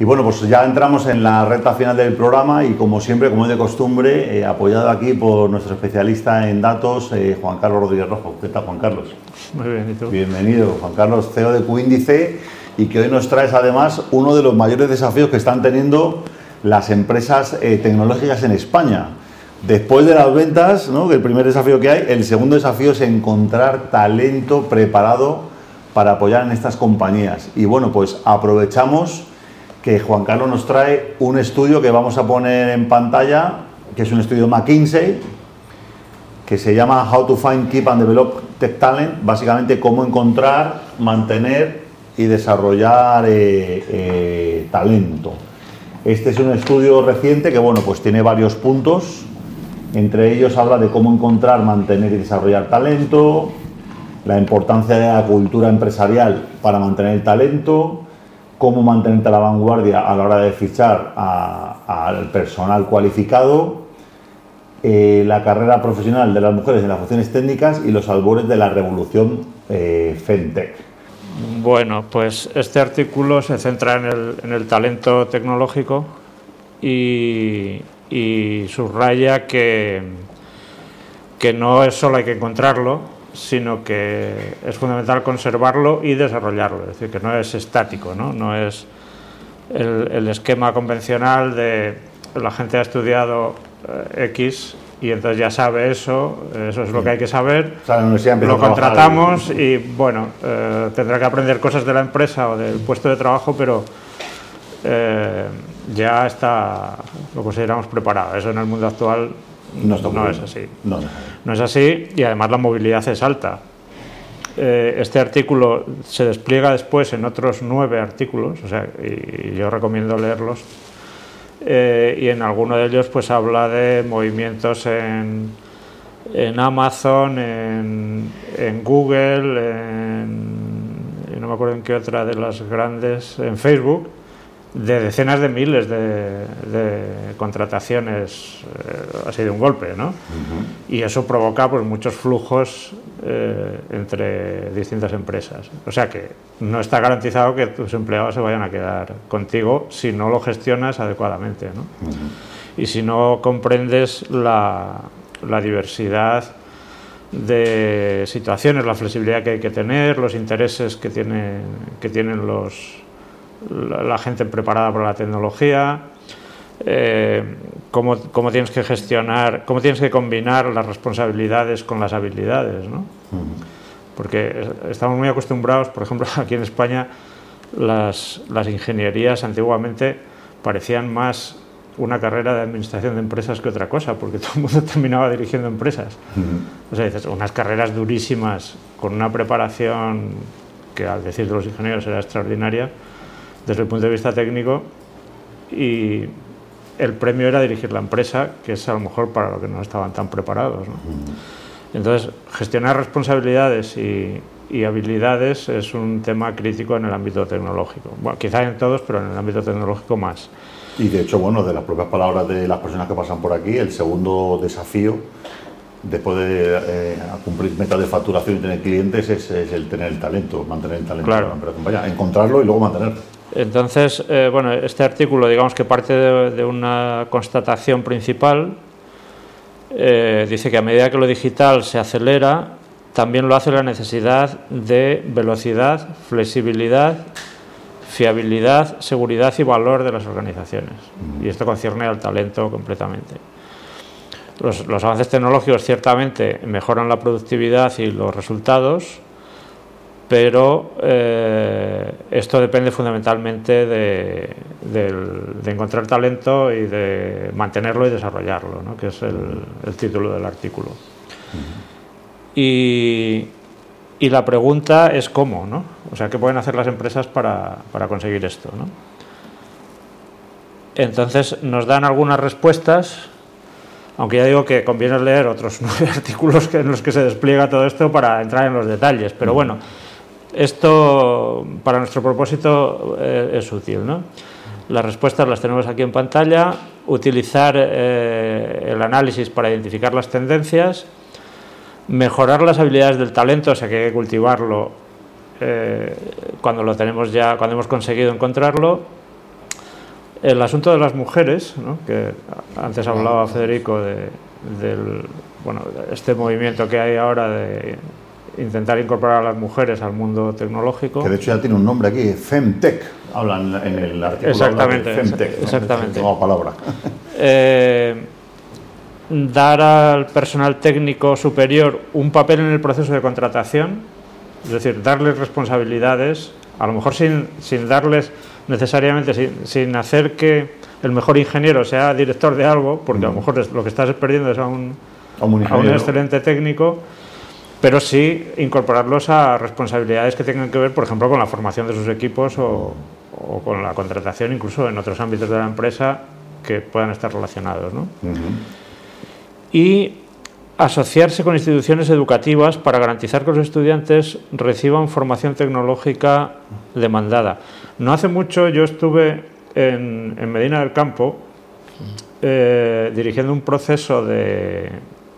Y bueno, pues ya entramos en la recta final del programa y como siempre, como es de costumbre, eh, apoyado aquí por nuestro especialista en datos, eh, Juan Carlos Rodríguez Rojo. ¿Qué tal, Juan Carlos? Muy bien, ¿y tú? Bienvenido, Juan Carlos, CEO de Qíndice y que hoy nos traes además uno de los mayores desafíos que están teniendo las empresas eh, tecnológicas en España. Después de las ventas, ¿no? que el primer desafío que hay, el segundo desafío es encontrar talento preparado para apoyar en estas compañías. Y bueno, pues aprovechamos que Juan Carlos nos trae un estudio que vamos a poner en pantalla, que es un estudio McKinsey, que se llama How to Find, Keep and Develop Tech Talent, básicamente cómo encontrar, mantener y desarrollar eh, eh, talento. Este es un estudio reciente que bueno, pues tiene varios puntos. Entre ellos habla de cómo encontrar, mantener y desarrollar talento, la importancia de la cultura empresarial para mantener el talento, cómo mantenerte a la vanguardia a la hora de fichar al personal cualificado, eh, la carrera profesional de las mujeres en las funciones técnicas y los albores de la revolución eh, FinTech. Bueno, pues este artículo se centra en el, talento tecnológico y, subraya que, que no es solo hay que encontrarlo, sino que es fundamental conservarlo y desarrollarlo, es decir, que no es estático, no, no es el, esquema convencional de la gente ha estudiado eh, X y entonces ya sabe eso, eso es lo que hay que saber, lo contratamos y bueno, eh, tendrá que aprender cosas de la empresa o del puesto de trabajo, pero eh, ya está, lo consideramos preparado. Eso en el mundo actual no, es así. No. es así y además la movilidad es alta. Eh, este artículo se despliega después en otros nueve artículos, o sea, y yo recomiendo leerlos eh, y en alguno de ellos pues habla de movimientos en, en Amazon, en, en Google, en, no me acuerdo en qué otra de las grandes, en Facebook, de decenas de miles de, contrataciones eh, ha sido un golpe, ¿no? Y eso provoca pues muchos flujos eh, entre distintas empresas. O sea que no está garantizado que tus empleados se vayan a quedar contigo si no lo gestionas adecuadamente, ¿no? Y si no comprendes la, la diversidad de situaciones, la flexibilidad que hay que tener, los intereses que, tiene, que tienen los la, gente preparada para la tecnología, eh, cómo, tienes que gestionar, cómo tienes que combinar las responsabilidades con las habilidades, ¿no? Porque estamos muy acostumbrados, por ejemplo, aquí en España, las, las ingenierías antiguamente parecían más una carrera de administración de empresas que otra cosa, porque todo el mundo terminaba dirigiendo empresas. O sea, dices, unas carreras durísimas, con una preparación que al decir de los ingenieros era extraordinaria, desde el punto de vista técnico y el premio era dirigir la empresa, que es a lo mejor para lo que no estaban tan preparados. Entonces, gestionar responsabilidades y, habilidades es un tema crítico en el ámbito tecnológico. Bueno, quizá en todos, pero en el ámbito tecnológico más. Y de hecho, bueno, de las propias palabras de las personas que pasan por aquí, el segundo desafío después de eh, cumplir metas de facturación y tener clientes es, el tener el talento, mantener el talento claro. encontrarlo y luego mantenerlo. Entonces, eh, bueno, este artículo, digamos que parte de, una constatación principal, eh, dice que a medida que lo digital se acelera, también lo hace la necesidad de velocidad, flexibilidad, fiabilidad, seguridad y valor de las organizaciones. Y esto concierne al talento completamente. los avances tecnológicos ciertamente mejoran la productividad y los resultados, pero eh, esto depende fundamentalmente de, encontrar talento y de mantenerlo y desarrollarlo, ¿no? que es el, título del artículo. y, la pregunta es cómo, ¿no? o sea, ¿qué pueden hacer las empresas para, conseguir esto? ¿no? Entonces nos dan algunas respuestas, aunque ya digo que conviene leer otros nueve artículos en los que se despliega todo esto para entrar en los detalles, pero bueno. Esto, para nuestro propósito, eh, es útil. ¿no? Las respuestas las tenemos aquí en pantalla. Utilizar eh, el análisis para identificar las tendencias. Mejorar las habilidades del talento, o sea que hay que cultivarlo eh, cuando lo tenemos ya, cuando hemos conseguido encontrarlo. el asunto de las mujeres, ¿no? que antes hablaba Federico de, del, bueno, este movimiento que hay ahora de intentar incorporar a las mujeres al mundo tecnológico. Que de hecho ya tiene un nombre aquí, Femtech, hablan en el artículo. Exactamente, de Femtech, exactamente. ¿no? palabra. Eh, dar al personal técnico superior un papel en el proceso de contratación, es decir, darles responsabilidades, a lo mejor sin, sin darles necesariamente, sin, sin, hacer que el mejor ingeniero sea director de algo, porque a lo mejor lo que estás perdiendo es a un, A un a un ingeniero. excelente técnico, pero sí incorporarlos a responsabilidades que tengan que ver, por ejemplo, con la formación de sus equipos o, o con la contratación, incluso en otros ámbitos de la empresa que puedan estar relacionados. ¿no? Y asociarse con instituciones educativas para garantizar que los estudiantes reciban formación tecnológica demandada. No hace mucho yo estuve en, en Medina del Campo eh, dirigiendo un proceso de,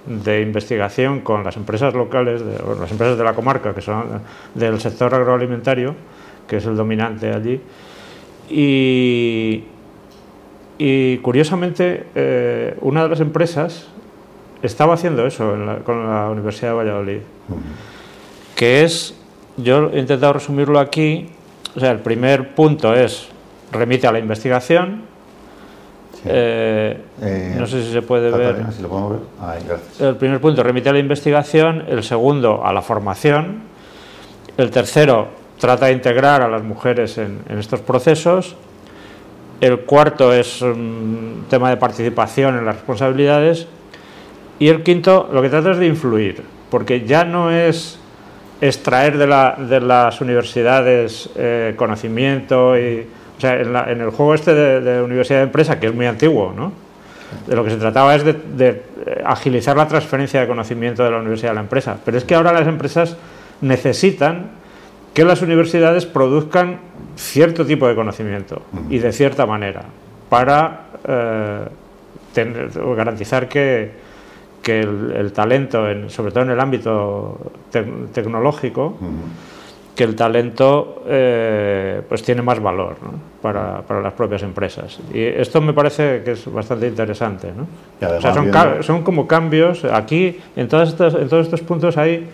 de investigación con las empresas locales, las empresas de la comarca, que son del sector agroalimentario, que es el dominante allí, y, curiosamente, eh, una de las empresas estaba haciendo eso con la Universidad de Valladolid, que es, yo he intentado resumirlo aquí, o sea, el primer punto es remite a la investigación. Eh, Eh, no sé si se puede ver, Catalina, si lo podemos ver. Ahí, gracias. el primer punto remite a la investigación, el segundo a la formación, el tercero trata de integrar a las mujeres en, en estos procesos, el cuarto es un tema de participación en las responsabilidades y el quinto lo que trata es de influir, porque ya no es extraer de, la- de las universidades eh, conocimiento y o sea, en, la- en el juego este de, de universidad de empresa que es muy antiguo, ¿no? De lo que se trataba es de, de, eh, agilizar la transferencia de conocimiento de la universidad a la empresa. Pero es que ahora las empresas necesitan que las universidades produzcan cierto tipo de conocimiento y de cierta manera para eh, tener- garantizar que, que el, el talento, en- sobre todo en el ámbito tec- tecnológico. Que el talento eh, pues tiene más valor ¿no? para, para las propias empresas. Y esto me parece que es bastante interesante. ¿no? Y además O sea, son, son como cambios, aquí en, todas estas, en todos estos puntos hay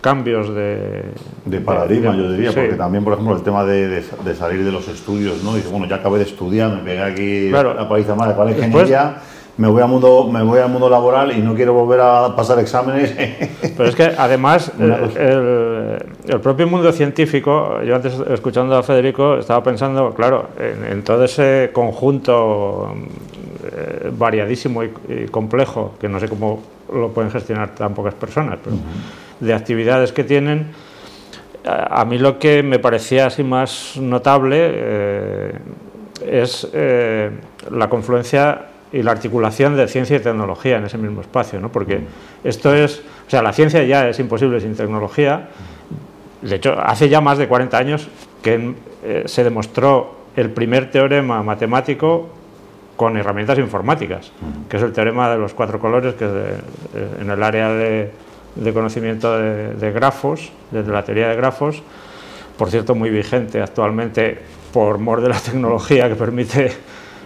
cambios de... De paradigma, de- yo diría, sí. porque también, por ejemplo, el tema de, de- salir de los estudios, ¿no? Dice, bueno, ya acabé de estudiar, me pegué aquí Claro. la paliza más para la Después- ingeniería, me voy, al mundo, me voy al mundo laboral y no quiero volver a pasar exámenes. Pero es que además eh, el, el propio mundo científico, yo antes escuchando a Federico estaba pensando, claro, en, en todo ese conjunto eh, variadísimo y, y complejo, que no sé cómo lo pueden gestionar tan pocas personas, pero de actividades que tienen, a a mí lo que me parecía así más notable eh, es eh, la confluencia y la articulación de ciencia y tecnología en ese mismo espacio, ¿no? porque esto es, o sea, la ciencia ya es imposible sin tecnología. De hecho, hace ya más de 40 años que eh, se demostró el primer teorema matemático con herramientas informáticas, que es el teorema de los cuatro colores, que es de- eh, en el área de, de conocimiento de, de grafos, desde la teoría de grafos, por cierto, muy vigente actualmente por mor de la tecnología que permite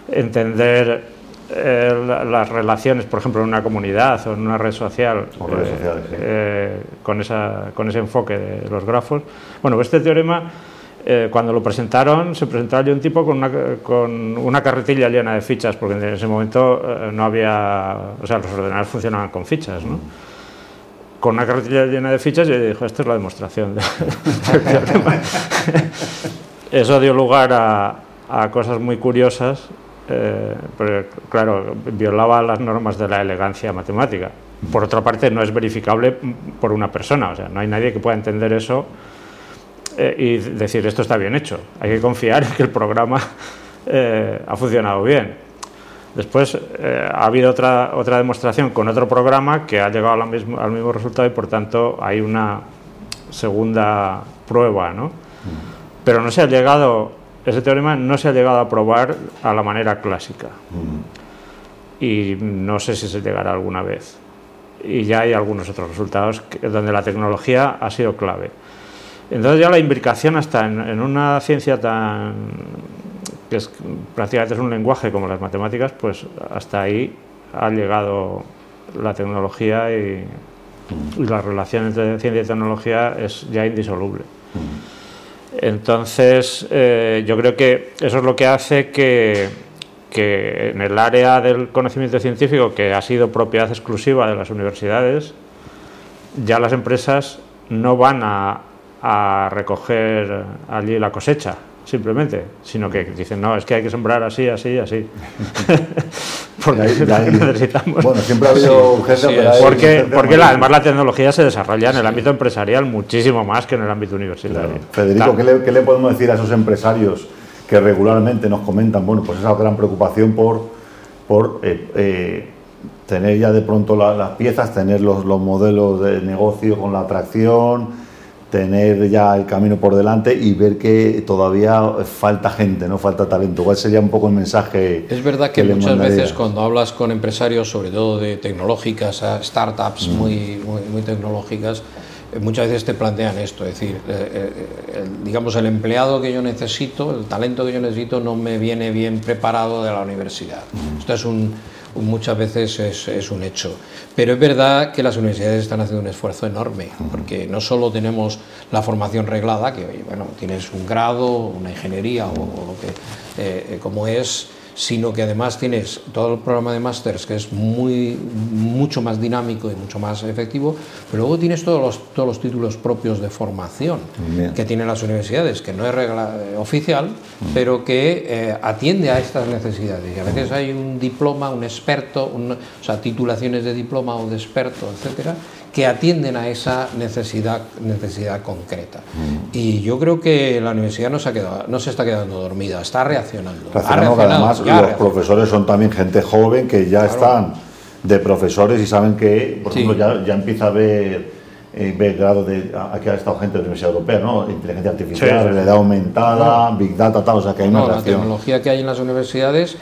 entender eh, la- las relaciones, por ejemplo, en una comunidad o en una red social, eh, sociales, sí. eh, con, esa, con ese enfoque de los grafos. Bueno, este teorema, eh, cuando lo presentaron, se presentaba allí un tipo con una, con una carretilla llena de fichas, porque en ese momento eh, no había, o sea, los ordenadores funcionaban con fichas, ¿no? Con una carretilla llena de fichas, yo dije, esto es la demostración de- del teorema. Eso dio lugar a, a cosas muy curiosas, eh, pero claro, violaba las normas de la elegancia matemática. Por otra parte, no es verificable por una persona, o sea, no hay nadie que pueda entender eso eh, y decir esto está bien hecho. Hay que confiar en que el programa eh, ha funcionado bien. Después eh, ha habido otra, otra demostración con otro programa que ha llegado a la mismo- al mismo resultado y por tanto hay una segunda prueba, ¿no? Pero no se ha llegado, ese teorema no se ha llegado a probar a la manera clásica y no sé si se llegará alguna vez. Y ya hay algunos otros resultados que- donde la tecnología ha sido clave. Entonces ya la imbricación hasta en, en una ciencia tan, que es prácticamente es un lenguaje como las matemáticas, pues hasta ahí ha llegado la tecnología y, la relación entre ciencia y tecnología es ya indisoluble. Entonces, eh, yo creo que eso es lo que hace que, en el área del conocimiento científico, que ha sido propiedad exclusiva de las universidades, ya las empresas no van a recoger allí la cosecha, simplemente, sino que dicen, no, es que hay que sembrar así, así, así. porque necesitamos. Bueno, siempre ha habido Porque, porque además la tecnología se desarrolla en el ámbito empresarial muchísimo más que en el ámbito universitario. Federico, ¿qué le, ¿qué le, podemos decir a esos empresarios que regularmente nos comentan, bueno, pues esa gran preocupación por, por eh, eh, tener ya de pronto las piezas, tener los, los modelos de negocio con la atracción? Tener ya el camino por delante y ver que todavía falta gente, no falta talento. ¿Cuál sería un poco el mensaje? Es verdad que, muchas veces cuando hablas con empresarios, sobre todo de tecnológicas, startups mm. muy, muy, tecnológicas, eh, muchas veces te plantean esto, es decir, eh, eh, digamos, el empleado que yo necesito, el talento que yo necesito no me viene bien preparado de la universidad. Mm. Esto es un muchas veces es, un hecho. Pero es verdad que las universidades están haciendo un esfuerzo enorme, porque no solo tenemos la formación reglada, que bueno, tienes un grado, una ingeniería o, lo que eh, como es sino que además tienes todo el programa de másters que es muy, mucho más dinámico y mucho más efectivo, pero luego tienes todos los, todos los títulos propios de formación que tienen las universidades, que no es regla eh, oficial, pero que eh, atiende a estas necesidades. Y a veces hay un diploma, un experto, o sea, titulaciones de diploma o de experto, etcétera, que atienden a esa necesidad, necesidad concreta. Mm. Y yo creo que la universidad no se, ha quedado, no se está quedando dormida, está reaccionando. además los profesores son también gente joven que ya están de profesores y saben que, por ejemplo, ya, ya, empieza a ver eh, grado de aquí ha estado gente de la Universidad Europea, ¿no? Inteligencia artificial, realidad aumentada, Big Data, tal, o sea que hay una no, La tecnología que hay en las universidades,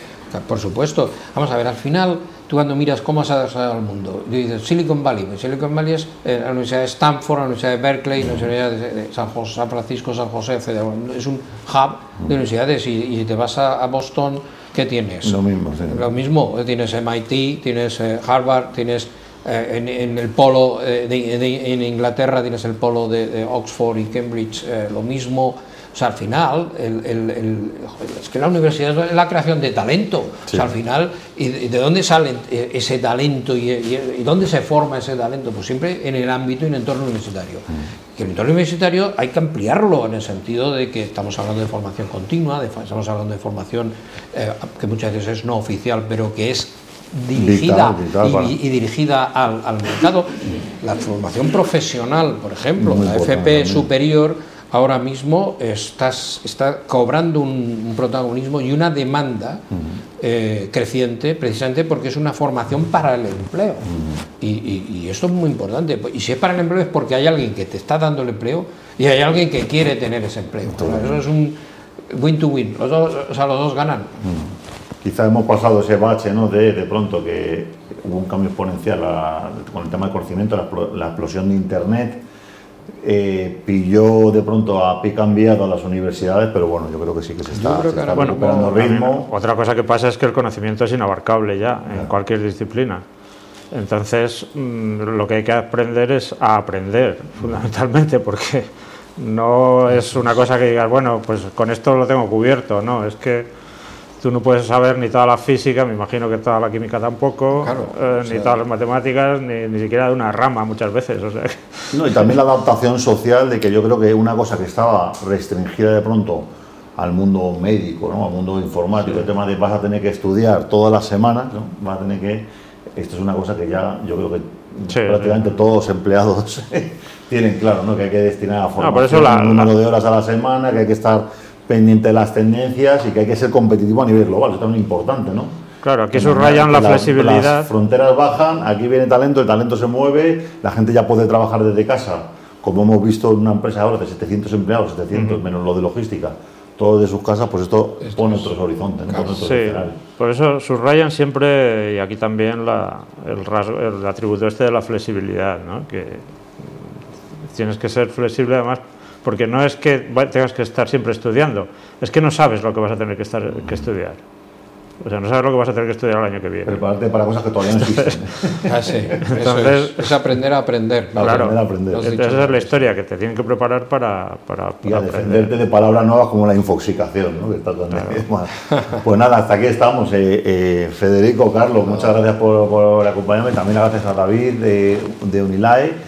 por supuesto. Vamos a ver, al final tú cuando miras cómo se ha desarrollado el mundo, dices Silicon Valley, pues Silicon Valley es eh, la Universidad de Stanford, la Universidad de Berkeley, la Universidad de San, José, San Francisco, San José, etc. Es un hub de universidades y, si te vas a, Boston, ¿qué tienes? Lo mismo, sí. Lo mismo, tienes MIT, tienes eh, Harvard, tienes eh, en, el polo de, en Inglaterra, tienes el polo de, Oxford y Cambridge, lo mismo. O sea, al final, es que la universidad es la creación de talento. O sea, al final, ¿y de dónde sale ese talento y, dónde se forma ese talento? Pues siempre en el ámbito y en el entorno universitario. Que el entorno universitario hay que ampliarlo en el sentido de que estamos hablando de formación continua, estamos hablando de formación eh, que muchas veces es no oficial, pero que es dirigida y, dirigida al, mercado. La formación profesional, por ejemplo, la FP superior ahora mismo está cobrando un, protagonismo y una demanda eh, creciente precisamente porque es una formación para el empleo. y, eso es muy importante. Y si es para el empleo es porque hay alguien que te está dando el empleo y hay alguien que quiere tener ese empleo. Eso es un win-to-win. Los dos, o sea, los dos ganan. Quizá hemos pasado ese bache ¿no? de, de pronto que hubo un cambio exponencial con el tema del conocimiento, la explosión de Internet eh, pilló de pronto a pie cambiado a las universidades, pero bueno, yo creo que sí que se está, recuperando ritmo. Otra cosa que pasa es que el conocimiento es inabarcable ya en cualquier disciplina. Entonces, mm, lo que hay que aprender es a aprender, fundamentalmente, porque no es una cosa que digas, bueno, pues con esto lo tengo cubierto, no, es que tú no puedes saber ni toda la física, me imagino que toda la química tampoco, eh, ni todas las matemáticas, ni, ni, siquiera de una rama muchas veces. O sea. No, y también la adaptación social de que yo creo que una cosa que estaba restringida de pronto al mundo médico, ¿no? al mundo informático, el tema de vas a tener que estudiar todas las semanas, ¿no? vas a tener que... Esto es una cosa que ya yo creo que prácticamente todos los empleados tienen claro, ¿no? que hay que destinar a formación un número de horas a la semana, que hay que estar pendiente de las tendencias y que hay que ser competitivo a nivel global. Eso es muy importante, ¿no? Claro, aquí subrayan la, flexibilidad. Las fronteras bajan, aquí viene talento, el talento se mueve, la gente ya puede trabajar desde casa, como hemos visto en una empresa ahora de 700 empleados, 700 menos lo de logística, todo de sus casas, pues esto, pone otros horizontes. sí, por eso subrayan siempre, y aquí también, la, el, rasgo, el atributo este de la flexibilidad, ¿no? que tienes que ser flexible además porque no es que tengas que estar siempre estudiando, es que no sabes lo que vas a tener que, estar, que estudiar. O sea, no sabes lo que vas a tener que estudiar el año que viene. Prepararte para cosas que todavía no existen. ah, sí. Entonces, es, aprender a aprender. Claro, aprender a aprender. Entonces esa es la historia, que te tienen que preparar para, para, y a defenderte de palabras nuevas como la infoxicación, ¿no? que está Pues nada, hasta aquí estamos. Eh, eh, Federico, Carlos, muchas gracias por, por acompañarme. También gracias a David de, de Unilae.